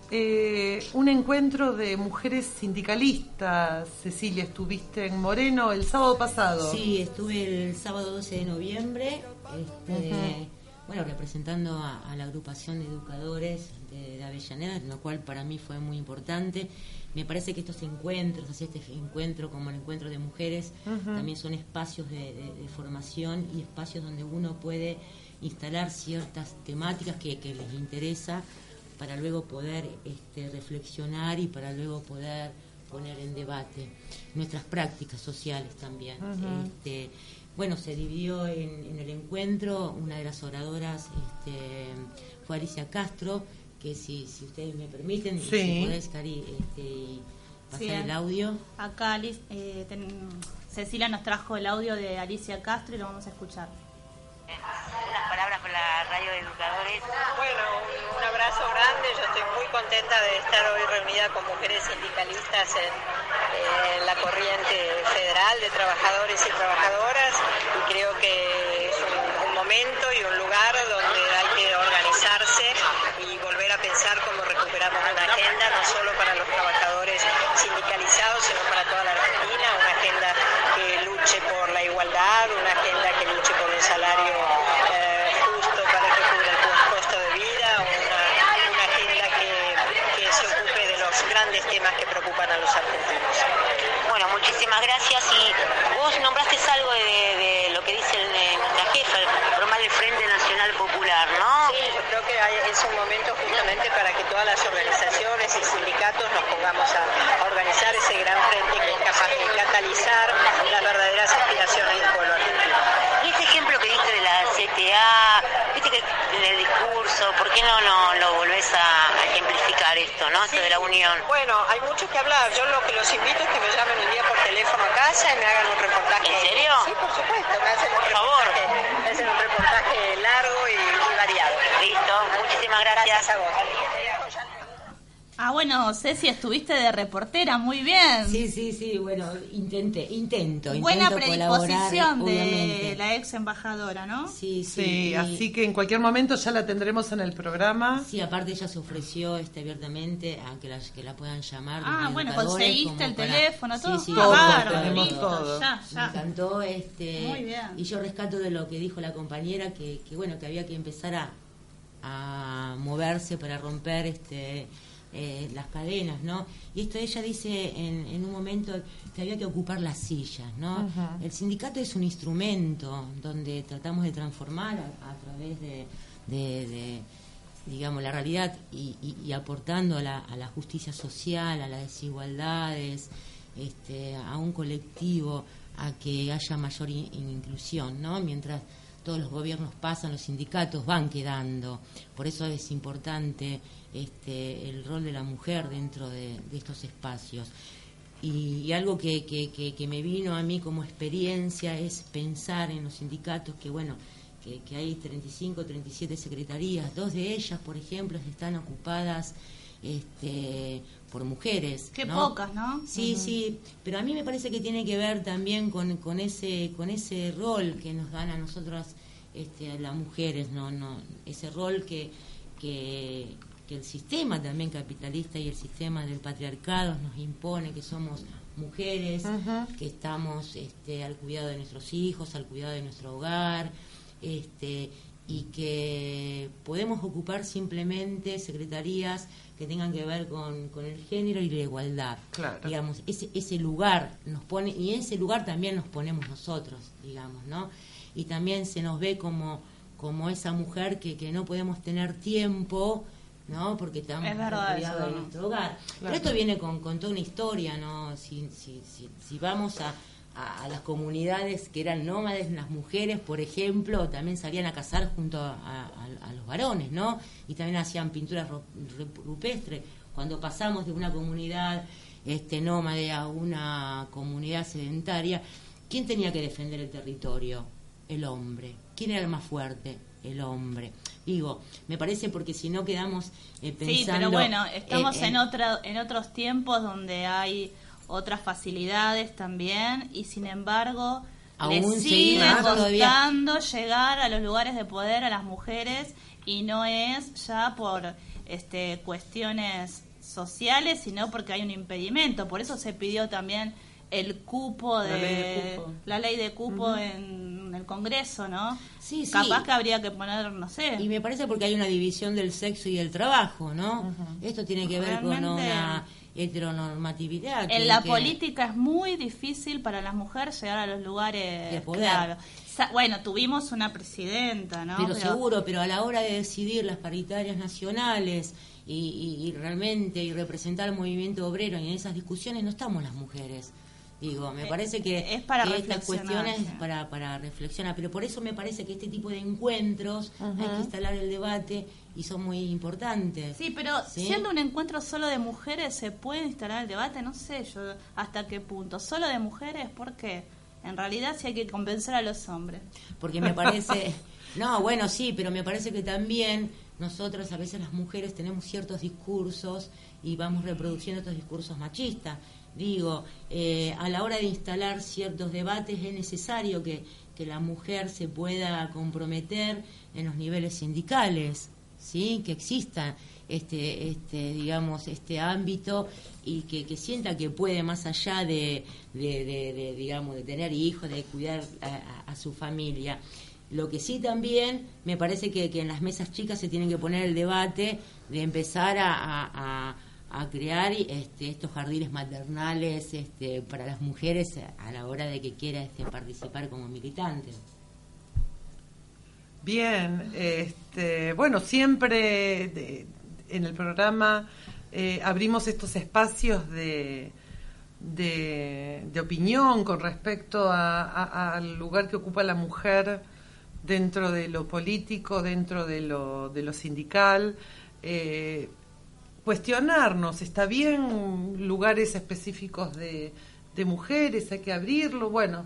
eh, un encuentro de mujeres sindicalistas. Cecilia, estuviste en Moreno el sábado pasado. Sí, estuve el sábado 12 de noviembre, este. Bueno, representando a, a la agrupación de educadores de, de Avellaneda, lo cual para mí fue muy importante. Me parece que estos encuentros, así este encuentro como el encuentro de mujeres, también son espacios de, de- de formación y espacios donde uno puede instalar ciertas temáticas que, que les interesa para luego poder este, reflexionar y para luego poder poner en debate nuestras prácticas sociales también. Este, bueno, se dividió en, en el encuentro, una de las oradoras este, fue Alicia Castro, que si, si ustedes me permiten, Sí. si podés, Cari, este, pasar Sí, el audio. Acá Alic- eh, ten- Cecilia nos trajo el audio de Alicia Castro y lo vamos a escuchar la radio de educadores. Bueno, un abrazo grande, yo estoy muy contenta de estar hoy reunida con mujeres sindicalistas en, la corriente federal de trabajadores y trabajadoras. Y creo que es un, un momento y un lugar donde hay que organizarse y volver a pensar cómo recuperamos una agenda no solo para los trabajadores sindicalizados, sino para toda la Argentina, una agenda que luche por la igualdad, una agenda que luche por un salario argentinos. Bueno, muchísimas gracias y vos nombraste algo de, lo que dice el, de nuestra jefa, formar el Frente Nacional Popular, ¿no? Sí, yo creo que es un momento justamente para que todas las organizaciones y sindicatos nos pongamos a, organizar ese gran frente que es capaz de catalizar las verdaderas aspiraciones del pueblo argentino. Y ese ejemplo que diste de la CTA, viste que en el discurso, ¿por qué no, no lo volvés a, a ejemplificar? Esto, ¿no? Esto de la unión. Bueno, hay mucho que hablar. Yo lo que los invito es que me llamen un día por teléfono a casa y me hagan un reportaje. ¿En serio? Sí, por supuesto. Me hacen un reportaje, me hacen un reportaje largo y, y variado. Listo, muchísimas gracias. Gracias a vos. Ah, bueno, Ceci, estuviste de reportera, muy bien. Sí, sí, sí, bueno, intenté, intento, Buena predisposición de obviamente. la ex embajadora, ¿no? Sí, sí. Sí, y- así que en cualquier momento ya la tendremos en el programa. Sí, aparte ella se ofreció este, abiertamente a que la, que la puedan llamar. Ah, bueno, conseguiste el para- teléfono, todo. Sí, sí, todo, tenemos listo, todo. ya, ya. Me encantó. Este, Muy bien. Y yo rescato de lo que dijo la compañera, que, que bueno, que había que empezar a, a moverse para romper este eh, las cadenas, ¿no? Y esto ella dice en, en un momento que había que ocupar las sillas, ¿no? El sindicato es un instrumento donde tratamos de transformar a, a través de, de- de, digamos, la realidad y, y- y aportando a la, a la justicia social, a las desigualdades, este, a un colectivo, a que haya mayor in- inclusión, ¿no? Mientras todos los gobiernos pasan, los sindicatos van quedando. Por eso es importante este, el rol de la mujer dentro de, de estos espacios. Y, y algo que, que, que- que me vino a mí como experiencia es pensar en los sindicatos que, bueno, que, que hay 35, 37 secretarías, dos de ellas, por ejemplo, están ocupadas este, por mujeres. Qué ¿no? pocas, ¿no? Sí, sí, pero a mí me parece que tiene que ver también con, con ese con ese rol que nos dan a nosotras este, a las mujeres, no no ese rol que, que que el sistema también capitalista y el sistema del patriarcado nos impone que somos mujeres, que estamos este, al cuidado de nuestros hijos, al cuidado de nuestro hogar, este, y que podemos ocupar simplemente secretarías que tengan que ver con, con el género y la igualdad. Claro. Digamos, ese, ese lugar nos pone, y en ese lugar también nos ponemos nosotros, digamos, ¿no? Y también se nos ve como, como esa mujer que, que no podemos tener tiempo, ¿no? Porque estamos Es rodeados de ¿no? nuestro hogar. Pero esto viene con, con toda una historia, ¿no? Si, si, si, si vamos a, a, las comunidades que eran nómades, las mujeres, por ejemplo, también salían a cazar junto a, a- a los varones, ¿no? Y también hacían pinturas ru- ru- rupestres. Cuando pasamos de una comunidad este, nómade a una comunidad sedentaria, ¿quién tenía que defender el territorio? El hombre. ¿Quién era el más fuerte? El hombre. Digo, me parece porque si no quedamos eh, pensando... Sí, pero bueno, estamos en- en, otra, en otros tiempos donde hay otras facilidades también y sin embargo le sigue todavía- costando llegar a los lugares de poder a las mujeres y no es ya por este cuestiones sociales, sino porque hay un impedimento. Por eso se pidió también el cupo de La ley de cupo. la ley de cupo en el Congreso, ¿no? Sí, sí. Capaz que habría que poner, no sé. Y me parece porque hay una división del sexo y del trabajo, ¿no? Esto tiene que ver con una heteronormatividad. En la que- política es muy difícil para las mujeres llegar a los lugares De poder. claro. Bueno, tuvimos una presidenta, ¿no? Pero seguro, pero a la hora de decidir las paritarias nacionales y, y- y realmente y representar al movimiento obrero y en esas discusiones no estamos las mujeres. Digo, me Eh, parece que, es para que estas cuestiones sí. para, para reflexionar, pero por eso me parece que este tipo de encuentros hay que instalar el debate y son muy importantes. Sí, pero ¿Sí? siendo un encuentro solo de mujeres, ¿se puede instalar el debate? No sé yo hasta qué punto. ¿Solo de mujeres? ¿Por qué? En realidad sí hay que convencer a los hombres. porque me parece no bueno sí pero me parece que también nosotros a veces las mujeres tenemos ciertos discursos y vamos reproduciendo estos discursos machistas digo eh, a la hora de instalar ciertos debates es necesario que, que la mujer se pueda comprometer en los niveles sindicales sí que exista este este digamos este ámbito y que, que sienta que puede más allá de, de, digamos de tener hijos de cuidar a, su familia. Lo que sí también me parece que, que en las mesas chicas se tienen que poner el debate de empezar a- a- crear este, estos jardines maternales este, para las mujeres a la hora de que quiera este, participar como militantes. Bien, este, bueno, siempre en el programa eh, abrimos estos espacios de, de, opinión con respecto a- al lugar que ocupa la mujer dentro de lo político, dentro de lo, de lo sindical. eh, cuestionarnos, ¿está bien lugares específicos de, de mujeres? ¿Hay que abrirlo? Bueno,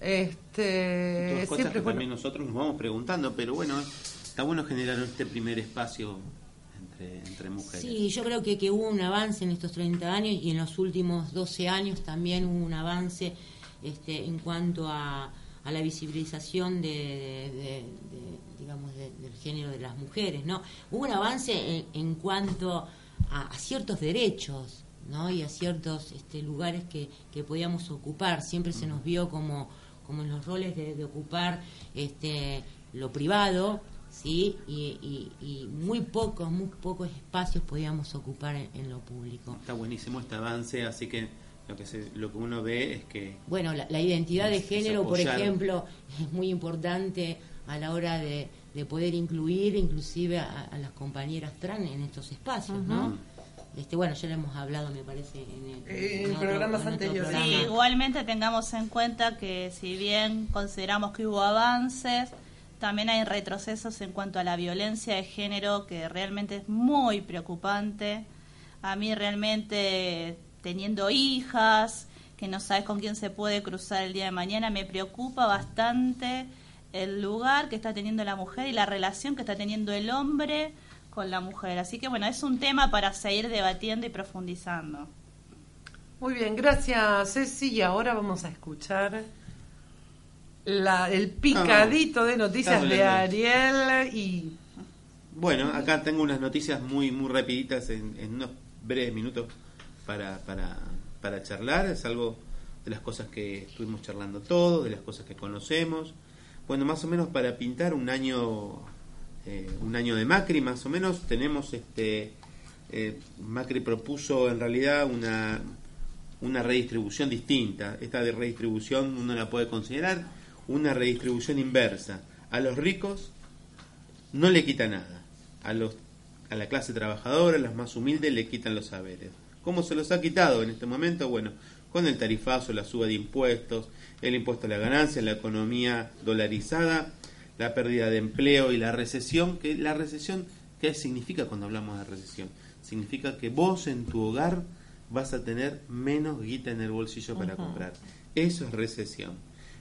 este, Todas cosas siempre que bueno. también nosotros nos vamos preguntando, pero bueno, está bueno generar este primer espacio entre, entre mujeres. Sí, yo creo que, que hubo un avance en estos 30 años y en los últimos 12 años también hubo un avance este, en cuanto a, a la visibilización de, de- de- de, digamos, de- del género de las mujeres, ¿no? Hubo un avance en, en cuanto a, a ciertos derechos, ¿no? Y a ciertos este, lugares que, que podíamos ocupar. Siempre se nos vio como, como en los roles de, de ocupar este, lo privado, ¿sí? Y, y- y muy pocos, muy pocos espacios podíamos ocupar en, en lo público. Está buenísimo este avance, así que lo que se, lo que uno ve es que Bueno, la, la identidad de Es- género, por ejemplo, es muy importante a la hora de, de poder incluir inclusive a, a las compañeras trans en estos espacios, ¿no? Este, bueno, ya lo hemos hablado, me parece, en, el- En otro- programas en otro anteriores. programa. Sí, igualmente tengamos en cuenta que si bien consideramos que hubo avances, también hay retrocesos en cuanto a la violencia de género que realmente es muy preocupante. A mí realmente teniendo hijas, que no sabes con quién se puede cruzar el día de mañana, me preocupa bastante el lugar que está teniendo la mujer y la relación que está teniendo el hombre con la mujer. Así que bueno, es un tema para seguir debatiendo y profundizando. Muy bien, gracias Ceci. Y ahora vamos a escuchar la, el picadito de noticias de Ariel y Bueno, acá tengo unas noticias muy muy rapiditas en, en unos breves minutos para, para, para charlar. Es algo de las cosas que estuvimos charlando todos, de las cosas que conocemos. Bueno, más o menos para pintar un año eh, un año de Macri, más o menos tenemos este eh, Macri propuso en realidad una una redistribución distinta. Esta de redistribución uno la puede considerar una redistribución inversa. A los ricos no le quita nada. A, los, a la clase trabajadora, a las más humildes, le quitan los saberes. ¿Cómo se los ha quitado en este momento? Bueno, con el tarifazo, la suba de impuestos, el impuesto a la ganancia, la economía dolarizada, la pérdida de empleo y la recesión. Que la recesión, ¿qué significa cuando hablamos de recesión? Significa que vos en tu hogar vas a tener menos guita en el bolsillo para comprar. Eso es recesión.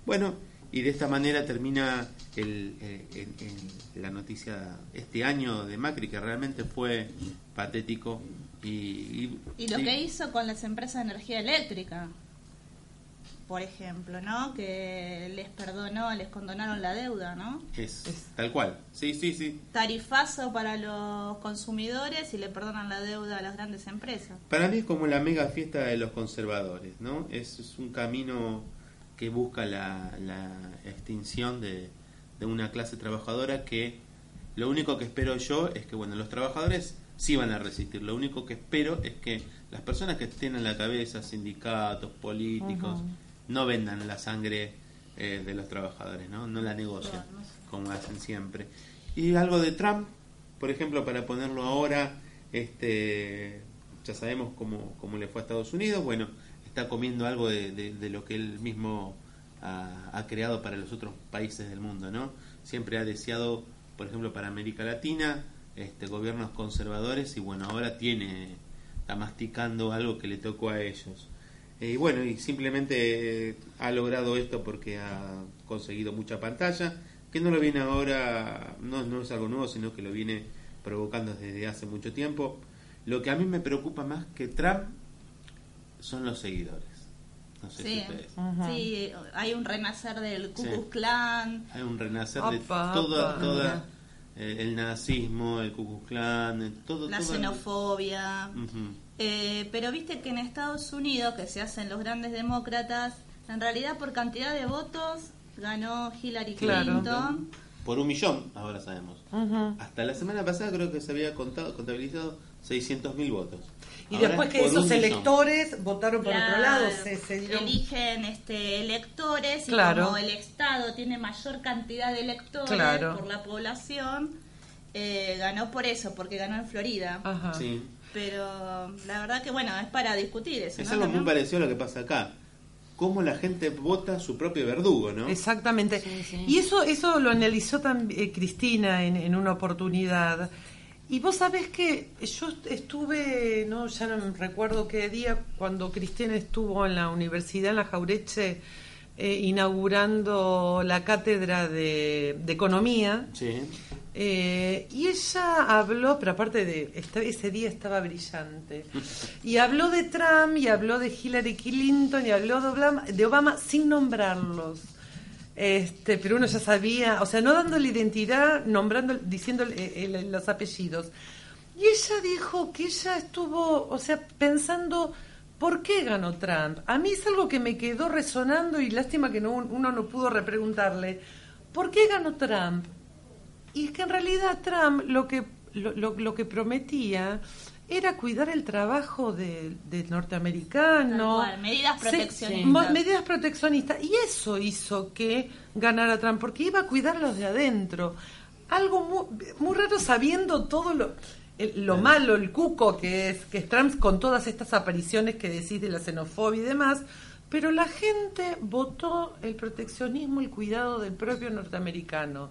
Bueno, y de esta manera termina el, eh, el- el- la noticia este año de Macri, que realmente fue patético. Y, y- Y lo que hizo con las empresas de energía eléctrica, por ejemplo, ¿no? Que les perdonó, les condonaron la deuda, ¿no? es, tal cual. Sí, sí, sí. Tarifazo para los consumidores y le perdonan la deuda a las grandes empresas. Para mí es como la mega fiesta de los conservadores, ¿no? Es, es un camino que busca la, la extinción de, de una clase trabajadora que lo único que espero yo es que, bueno, los trabajadores sí van a resistir. Lo único que espero es que las personas que estén en la cabeza, sindicatos, políticos. No vendan la sangre eh, de los trabajadores, ¿no? No la negocien, como hacen siempre. Y algo de Trump, por ejemplo, para ponerlo ahora, este, ya sabemos cómo, cómo le fue a Estados Unidos, bueno, está comiendo algo de, de- de lo que él mismo ha, ha creado para los otros países del mundo, ¿no? Siempre ha deseado, por ejemplo, para América Latina, este, gobiernos conservadores y bueno, ahora tiene, está masticando algo que le tocó a ellos. Eh, y bueno, y simplemente eh, ha logrado esto porque ha conseguido mucha pantalla, que no lo viene ahora, no, no es algo nuevo, sino que lo viene provocando desde hace mucho tiempo. Lo que a mí me preocupa más que Trump son los seguidores. No sé si Sí, ustedes. sí, hay un renacer del Ku Sí. Klux Klan. Hay un renacer de Opa, toda, opa. toda eh, el nazismo, el Ku Klux Klan, todo, la todo- xenofobia. Ujú. Eh, pero viste que en Estados Unidos, que se hacen los grandes demócratas, en realidad por cantidad de votos ganó Hillary Claro. Clinton. por un millón, ahora sabemos. Hasta la semana pasada creo que se había contado, contabilizado 600.000 votos. Y Ahora después que esos millón. electores votaron por otro lado, se, se dieron... eligen este electores y Claro. como el Estado tiene mayor cantidad de electores Claro. por la población, eh, ganó por eso, porque ganó en Florida. Ajá. Sí. Pero la verdad que bueno, es para discutir eso. Es ¿no? algo muy parecido a lo que pasa acá. Cómo la gente vota su propio verdugo, ¿no? Exactamente. Y eso eso lo analizó también Cristina en, en una oportunidad. Y vos sabés que yo estuve, no ya no recuerdo qué día, cuando Cristina estuvo en la universidad, en la Jaureche, eh, inaugurando la cátedra de, de economía. Sí. Eh, y ella habló, pero aparte de ese día estaba brillante, y habló de Trump, y habló de Hillary Clinton, y habló de Obama, de Obama sin nombrarlos. Este, pero uno ya sabía, o sea, no dándole identidad, nombrando, diciendo los apellidos. Y ella dijo que ella estuvo, o sea, pensando, ¿por qué ganó Trump? A mí es algo que me quedó resonando y lástima que no, uno no pudo repreguntarle, ¿por qué ganó Trump? Y es que en realidad Trump lo que, lo, lo- lo que prometía era cuidar el trabajo de- del norteamericano. Tal cual, medidas proteccionistas. medidas proteccionistas. Y eso hizo que ganara Trump, porque iba a cuidar los de adentro. Algo muy, muy raro sabiendo todo lo, el- lo malo, el cuco que es, que es Trump con todas estas apariciones que decís de la xenofobia y demás. Pero la gente votó el proteccionismo, el cuidado del propio norteamericano.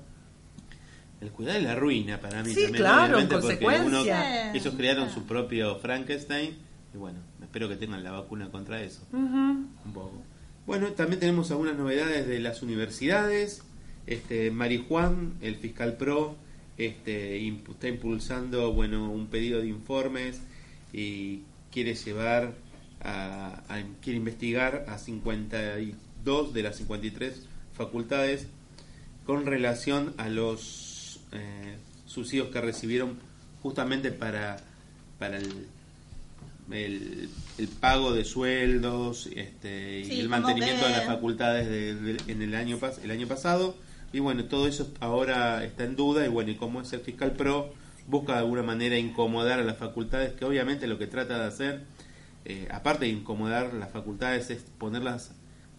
El cuidado y la ruina para mí Sí, también. claro, obviamente, en porque consecuencia. uno- ellos crearon su propio Frankenstein y bueno, espero que tengan la vacuna contra eso. Un poco. Bueno, también tenemos algunas novedades de las universidades. Este, Mari Juan, el fiscal pro, este, imp- está impulsando bueno un pedido de informes y quiere llevar a, a- quiere investigar a 52 de las 53 facultades con relación a los eh, subsidios que recibieron justamente para para el el, el pago de sueldos este, Sí, y el mantenimiento que- de las facultades de- de- en el año el año pasado. Y bueno todo eso ahora está en duda y bueno y como es el fiscal pro busca de alguna manera incomodar a las facultades que obviamente lo que trata de hacer eh, aparte de incomodar las facultades es ponerlas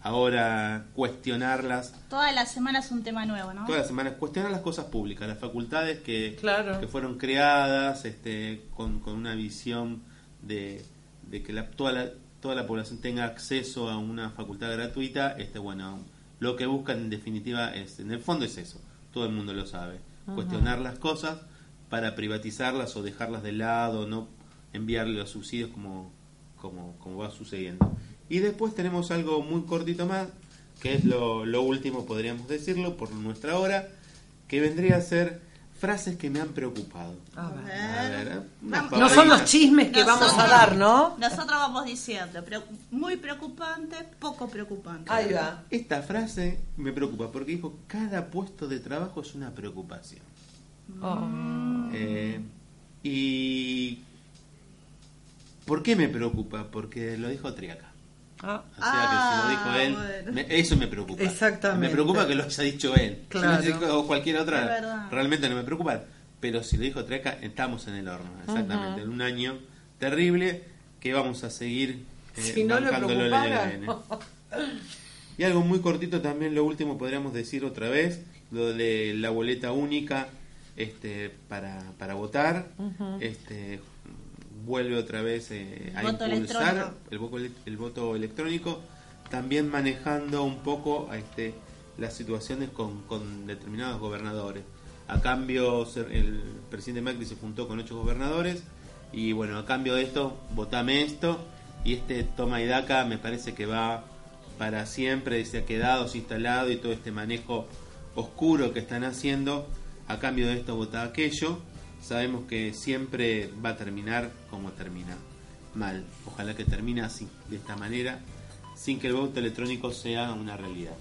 ahora cuestionarlas Todas las semanas un tema nuevo, ¿no? todas las semanas cuestionar las cosas públicas, las facultades que, Claro. que fueron creadas este, con, con una visión de, de que la, toda, la, toda la población tenga acceso a una facultad gratuita, este, bueno, lo que buscan en definitiva es, en el fondo es eso, todo el mundo lo sabe, Ajá. cuestionar las cosas para privatizarlas o dejarlas de lado, no enviarle los subsidios como, como, como va sucediendo. Y después tenemos algo muy cortito más, que es lo, lo último, podríamos decirlo, por nuestra hora, que vendría a ser frases que me han preocupado. A A ver, No son los chismes que vamos a dar, ¿no? Nosotros vamos diciendo, pero muy preocupante, poco preocupante. Esta frase me preocupa porque dijo, cada puesto de trabajo es una preocupación. Oh. Eh, y... ¿Por qué me preocupa? Porque lo dijo Triaca. Ah. O sea que si lo dijo Ah, él, bueno. me- eso me preocupa. Exactamente. Me preocupa que lo haya dicho él. Claro. Si lo dijo cualquier otra, realmente no me preocupa. Pero si lo dijo Triaca, estamos en el horno. Exactamente. En un año terrible que vamos a seguir eh, Si no le bancándolo el año que preocupara. viene. Y algo muy cortito también, lo último podríamos decir otra vez, lo de la boleta única este, para, para votar. Este, vuelve otra vez eh, a Voto impulsar el voto, el voto electrónico, también manejando un poco este, las situaciones con, con determinados gobernadores. A cambio, el presidente Macri se juntó con ocho gobernadores y bueno, a cambio de esto, votame esto y este toma y daca me parece que va para siempre, se ha quedado, se ha instalado y todo este manejo oscuro que están haciendo, a cambio de esto vota aquello, sabemos que siempre va a terminar como termina, mal. Ojalá que termine así, de esta manera, sin que el voto electrónico sea una realidad.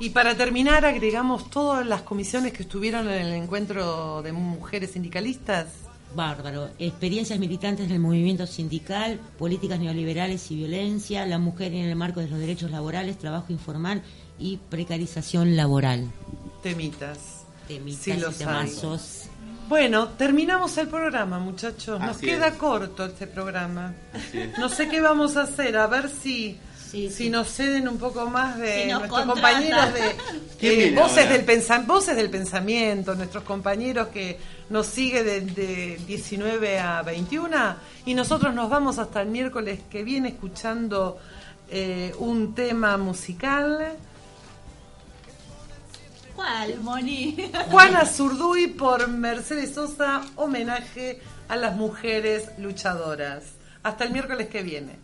Y para terminar, agregamos todas las comisiones que estuvieron en el encuentro de mujeres sindicalistas. Bárbaro. Experiencias militantes en el movimiento sindical, políticas neoliberales y violencia, la mujer en el marco de los derechos laborales, trabajo informal y precarización laboral. Temitas. Temitas Sí, y los hay. Bueno, terminamos el programa, muchachos. Nos Así queda es. corto este programa. Así es. No sé qué vamos a hacer, a ver si, si nos ceden un poco más de Si nuestros compañeros de ¿Quién eh, voces, ahora? del pensa- voces del pensamiento, nuestros compañeros que nos sigue de, de 19 a 21 y nosotros nos vamos hasta el miércoles que viene escuchando eh, un tema musical. ¿Cuál, Moni? Juana Zurduy por Mercedes Sosa, homenaje a las mujeres luchadoras. Hasta el miércoles que viene.